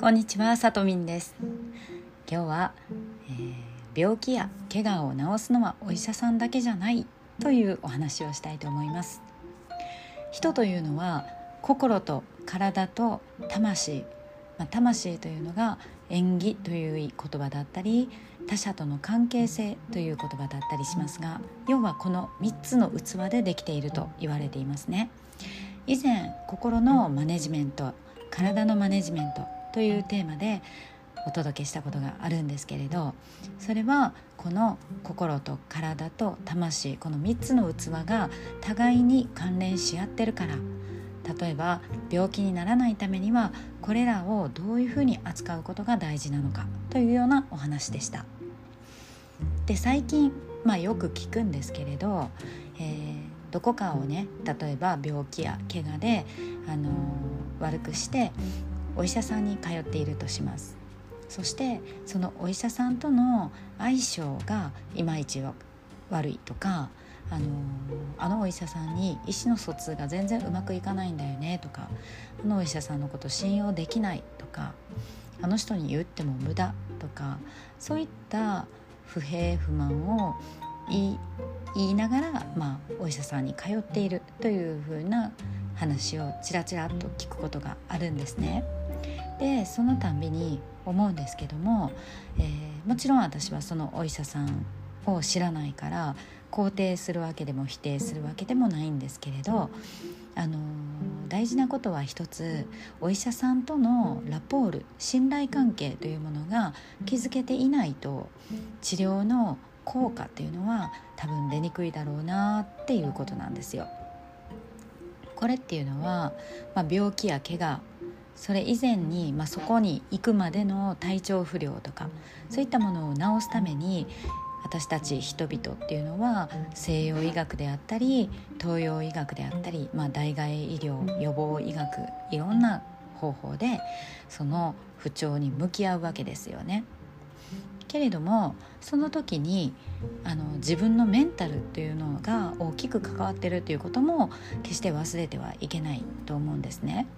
こんにちは、さとみんです。今日は、えー、病気や怪我を治すのはお医者さんだけじゃないというお話をしたいと思います。人というのは心と体と魂、まあ、魂というのが縁起という言葉だったり他者との関係性という言葉だったりしますが要はこの3つの器でできていると言われていますね。以前心のマネジメント体のマネジメントというテーマでお届けしたことがあるんですけれどそれはこの心と体と魂この3つの器が互いに関連し合ってるから例えば病気にならないためにはこれらをどういうふうに扱うことが大事なのかというようなお話でした。で最近、まあ、よく聞くんですけれど、えー、どこかをね例えば病気や怪我で、あのー、悪くしてお医者さんに通っているとしますそしてそのお医者さんとの相性がいまいち悪いとかあのあのお医者さんに意思の疎通が全然うまくいかないんだよねとかあのお医者さんのこと信用できないとかあの人に言っても無駄とかそういった不平不満を言いながら、まあ、お医者さんに通っているというふうな話をちらちらっと聞くことがあるんですね。でそのたんびに思うんですけども、えー、もちろん私はそのお医者さんを知らないから肯定するわけでも否定するわけでもないんですけれど、あの、大事なことは一つお医者さんとのラポール信頼関係というものが築けていないと治療の効果っていうのは多分出にくいだろうなっていうことなんですよ。これっていうのは、まあ、病気や怪我それ以前に、まあ、そこに行くまでの体調不良とかそういったものを治すために私たち人々っていうのは西洋医学であったり東洋医学であったり、まあ、代替医療予防医学いろんな方法でその不調に向き合うわけですよね。けれどもその時にあの自分のメンタルっていうのが大きく関わってるっていうことも決して忘れてはいけないと思うんですね。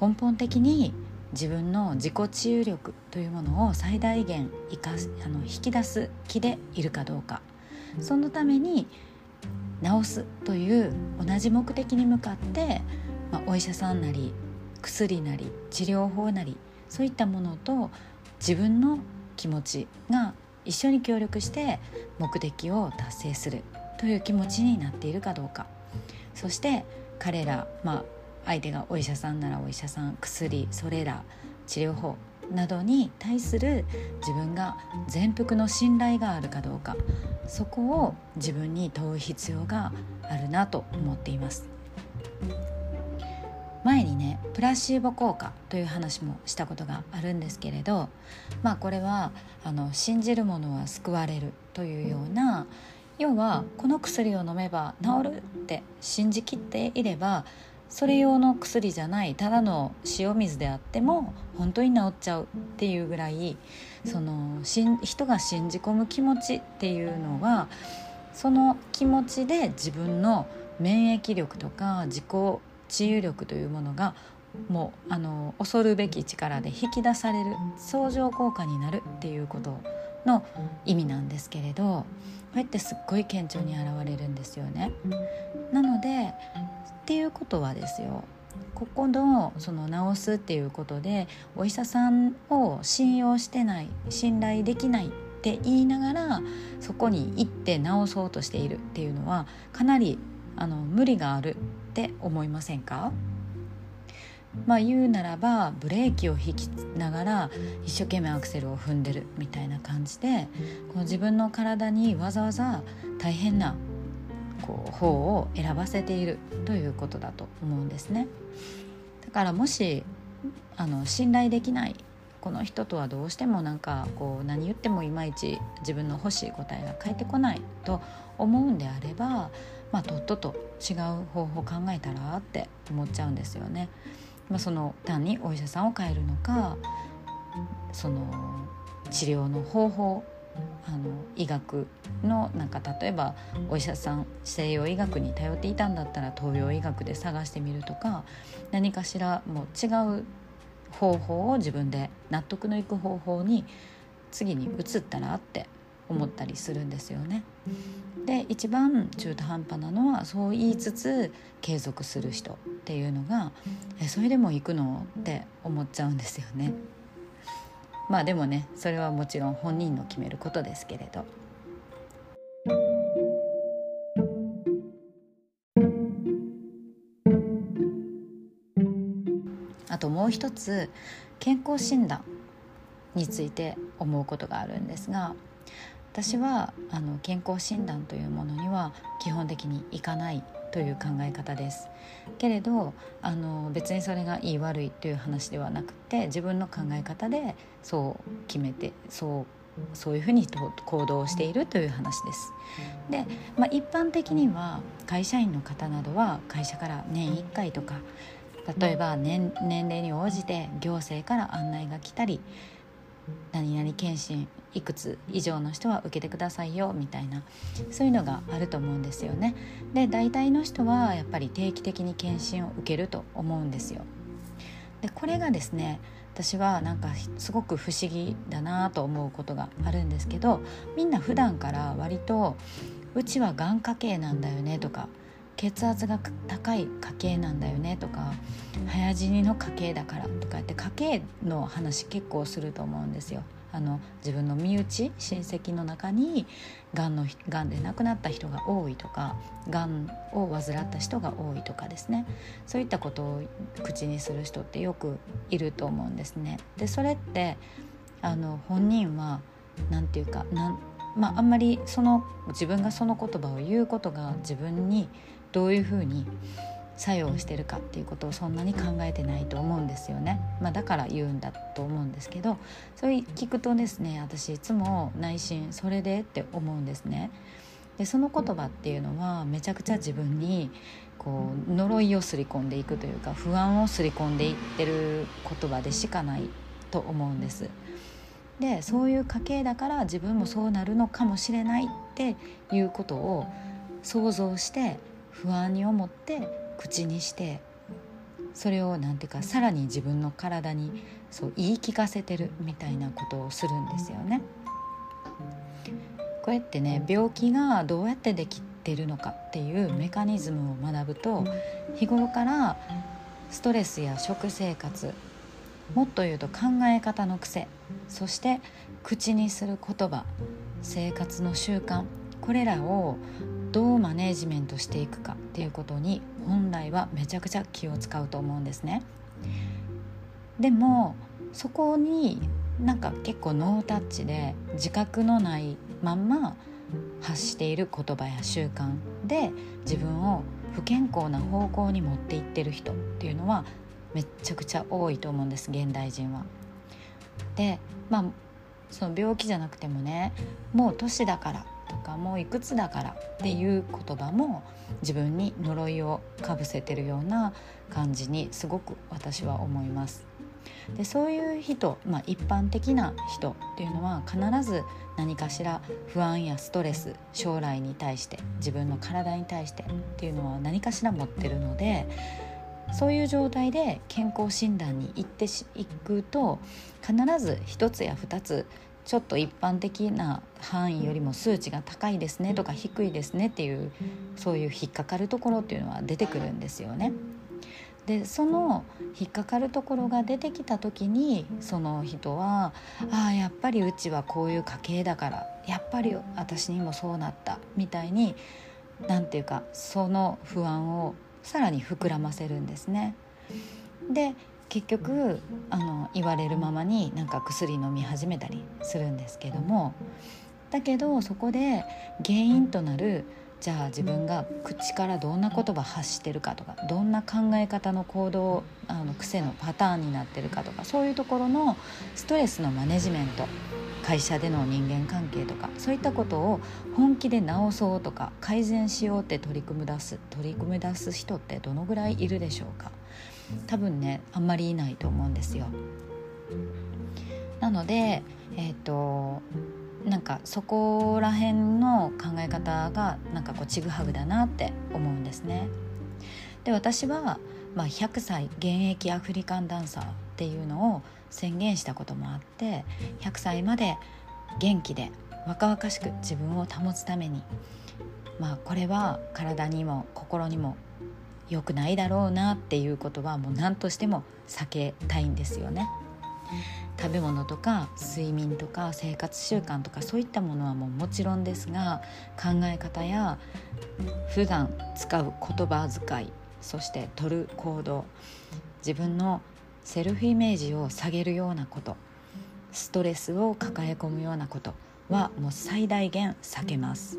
根本的に自分の自己治癒力というものを最大限生かすあの引き出す気でいるかどうか。そのために治すという同じ目的に向かって、まあ、お医者さんなり薬なり治療法なりそういったものと自分の気持ちが一緒に協力して目的を達成するという気持ちになっているかどうか。そして彼ら、まあ、相手がお医者さんならお医者さん薬それら治療法などに対する自分が全幅の信頼があるかどうか。そこを自分に問う必要があるなと思っています。前にねプラシーボ効果という話もしたことがあるんですけれどまあこれはあの信じる者は救われるというような要はこの薬を飲めば治るって信じきっていればそれ用の薬じゃないただの塩水であっても本当に治っちゃうっていうぐらいその人が信じ込む気持ちっていうのはその気持ちで自分の免疫力とか自己治癒力というものがもうあの恐るべき力で引き出される相乗効果になるっていうこと。の意味なんですけれどこうやってすっごい顕著に現れるんですよね。なのでっていうことはですよここのその治すっていうことでお医者さんを信用してない信頼できないって言いながらそこに行って治そうとしているっていうのはかなりあの無理があるって思いませんか？まあ言うならばブレーキを引きながら一生懸命アクセルを踏んでるみたいな感じでこの自分の体にわざわざ大変なこう方を選ばせているということだと思うんですね。だからもしあの信頼できないこの人とはどうしてもなんかこう何言ってもいまいち自分の欲しい答えが返ってこないと思うんであれば、まあ、とっとと違う方法考えたらって思っちゃうんですよね。まあ、その単にお医者さんを変えるのかその治療の方法あの医学のなんか例えばお医者さん西洋医学に頼っていたんだったら東洋医学で探してみるとか何かしらもう違う方法を自分で納得のいく方法に次に移ったらって思ったりするんですよね。で一番中途半端なのはそう言いつつ継続する人っていうのがえそれでも行くのって思っちゃうんですよね。まあでもねそれはもちろん本人の決めることですけれど。あともう一つ健康診断について思うことがあるんですが私はあの健康診断というものには基本的にいかないという考え方ですけれどあの別にそれがいい悪いという話ではなくて自分の考え方でそう決めてそうそういうふうに行動しているという話です。で、まあ、一般的には会社員の方などは会社から年1回とか例えば年年齢に応じて行政から案内が来たり何々検診いくつ以上の人は受けてくださいよみたいなそういうのがあると思うんですよね。で大体の人はやっぱり定期的に検診を受けると思うんですよ。でこれがですね私はなんかすごく不思議だなと思うことがあるんですけどみんな普段から割と「うちはがん家系なんだよね」とか血圧が高い家系なんだよねとか早死にの家系だからとかって家系の話結構すると思うんですよ。あの自分の身内親戚の中にがんのがんで亡くなった人が多いとかがんを患った人が多いとかですねそういったことを口にする人ってよくいると思うんですね。でそれってあの本人は何て言うかなんまあ、あんまりその自分がその言葉を言うことが自分にどういうふうに作用してるかっていうことをそんなに考えてないと思うんですよね、まあ、だから言うんだと思うんですけどそれ聞くとですね私いつも内心それでって思うんですね。でその言葉っていうのはめちゃくちゃ自分にこう呪いをすり込んでいくというか不安をすり込んでいってる言葉でしかないと思うんです。でそういう家系だから自分もそうなるのかもしれないっていうことを想像して不安に思って口にしてそれを何ていうかさらに自分の体にそう言い聞かせてるみたいなことをするんですよね。こうやってね病気がどうやってできてるのかっていうメカニズムを学ぶと日頃からストレスや食生活もっと言うと考え方の癖。そして口にする言葉。生活の習慣。これらをどうマネージメントしていくかっていうことに本来はめちゃくちゃ気を使うと思うんですね。でもそこになんか結構ノータッチで自覚のないまんま発している言葉や習慣で自分を不健康な方向に持っていってる人っていうのはめちゃくちゃ多いと思うんです現代人は。でまあその病気じゃなくてもねもう年だからとかもういくつだからっていう言葉も自分に呪いをかぶせてるような感じにすごく私は思います。でそういう人、まあ、一般的な人っていうのは必ず何かしら不安やストレス将来に対して自分の体に対してっていうのは何かしら持ってるのでそういう状態で健康診断に行っていくと必ず1つや2つちょっと一般的な範囲よりも数値が高いですねとか低いですねっていうそういう引っかかるところっていうのは出てくるんですよね。でその引っかかるところが出てきた時にその人は「ああやっぱりうちはこういう家系だからやっぱり私にもそうなった」みたいに何て言うかその不安をさらに膨らませるんですね。で結局あの言われるままになんか薬飲み始めたりするんですけどもだけどそこで原因となるじゃあ自分が口からどんな言葉発してるかとかどんな考え方の行動あの癖のパターンになってるかとかそういうところのストレスのマネジメント会社での人間関係とかそういったことを本気で直そうとか改善しようって取り組み出す取り組み出す人ってどのぐらいいるでしょうか多分ねあんまりいないと思うんですよ。なのでえっ、となんかそこら辺の考え方がなんかこうちぐはぐだなって思うんですね。で私は、まあ、100歳現役アフリカンダンサーっていうのを宣言したこともあって100歳まで元気で若々しく自分を保つためにまあこれは体にも心にも良くないだろうなっていうことはもう何としても避けたいんですよね。食べ物とか睡眠とか生活習慣とかそういったものはもうもちろんですが考え方や普段使う言葉遣いそして取る行動自分のセルフイメージを下げるようなことストレスを抱え込むようなことはもう最大限避けます。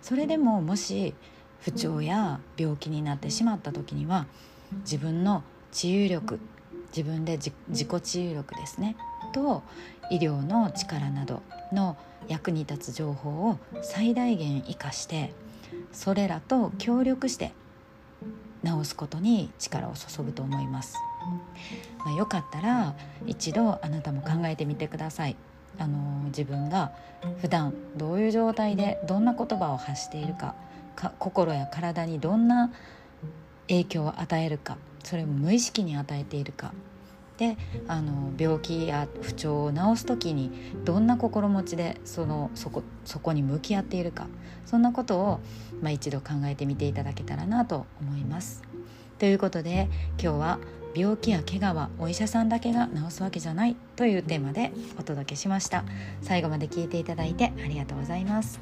それでももし不調や病気になってしまった時には自分の治癒力自分で自己治癒力ですねと医療の力などの役に立つ情報を最大限生かしてそれらと協力して治すことに力を注ぐと思います。まあ、よかったら一度あなたも考えてみてください。あの自分が普段どういう状態でどんな言葉を発しているかか心や体にどんな影響を与えるかそれも無意識に与えているか。であの病気や不調を治す時にどんな心持ちでそのそこそこに向き合っているか。そんなことを、まあ、一度考えてみていただけたらなと思います。ということで今日は病気や怪我はお医者さんだけが治すわけじゃないというテーマでお届けしました。最後まで聞いていただいてありがとうございます。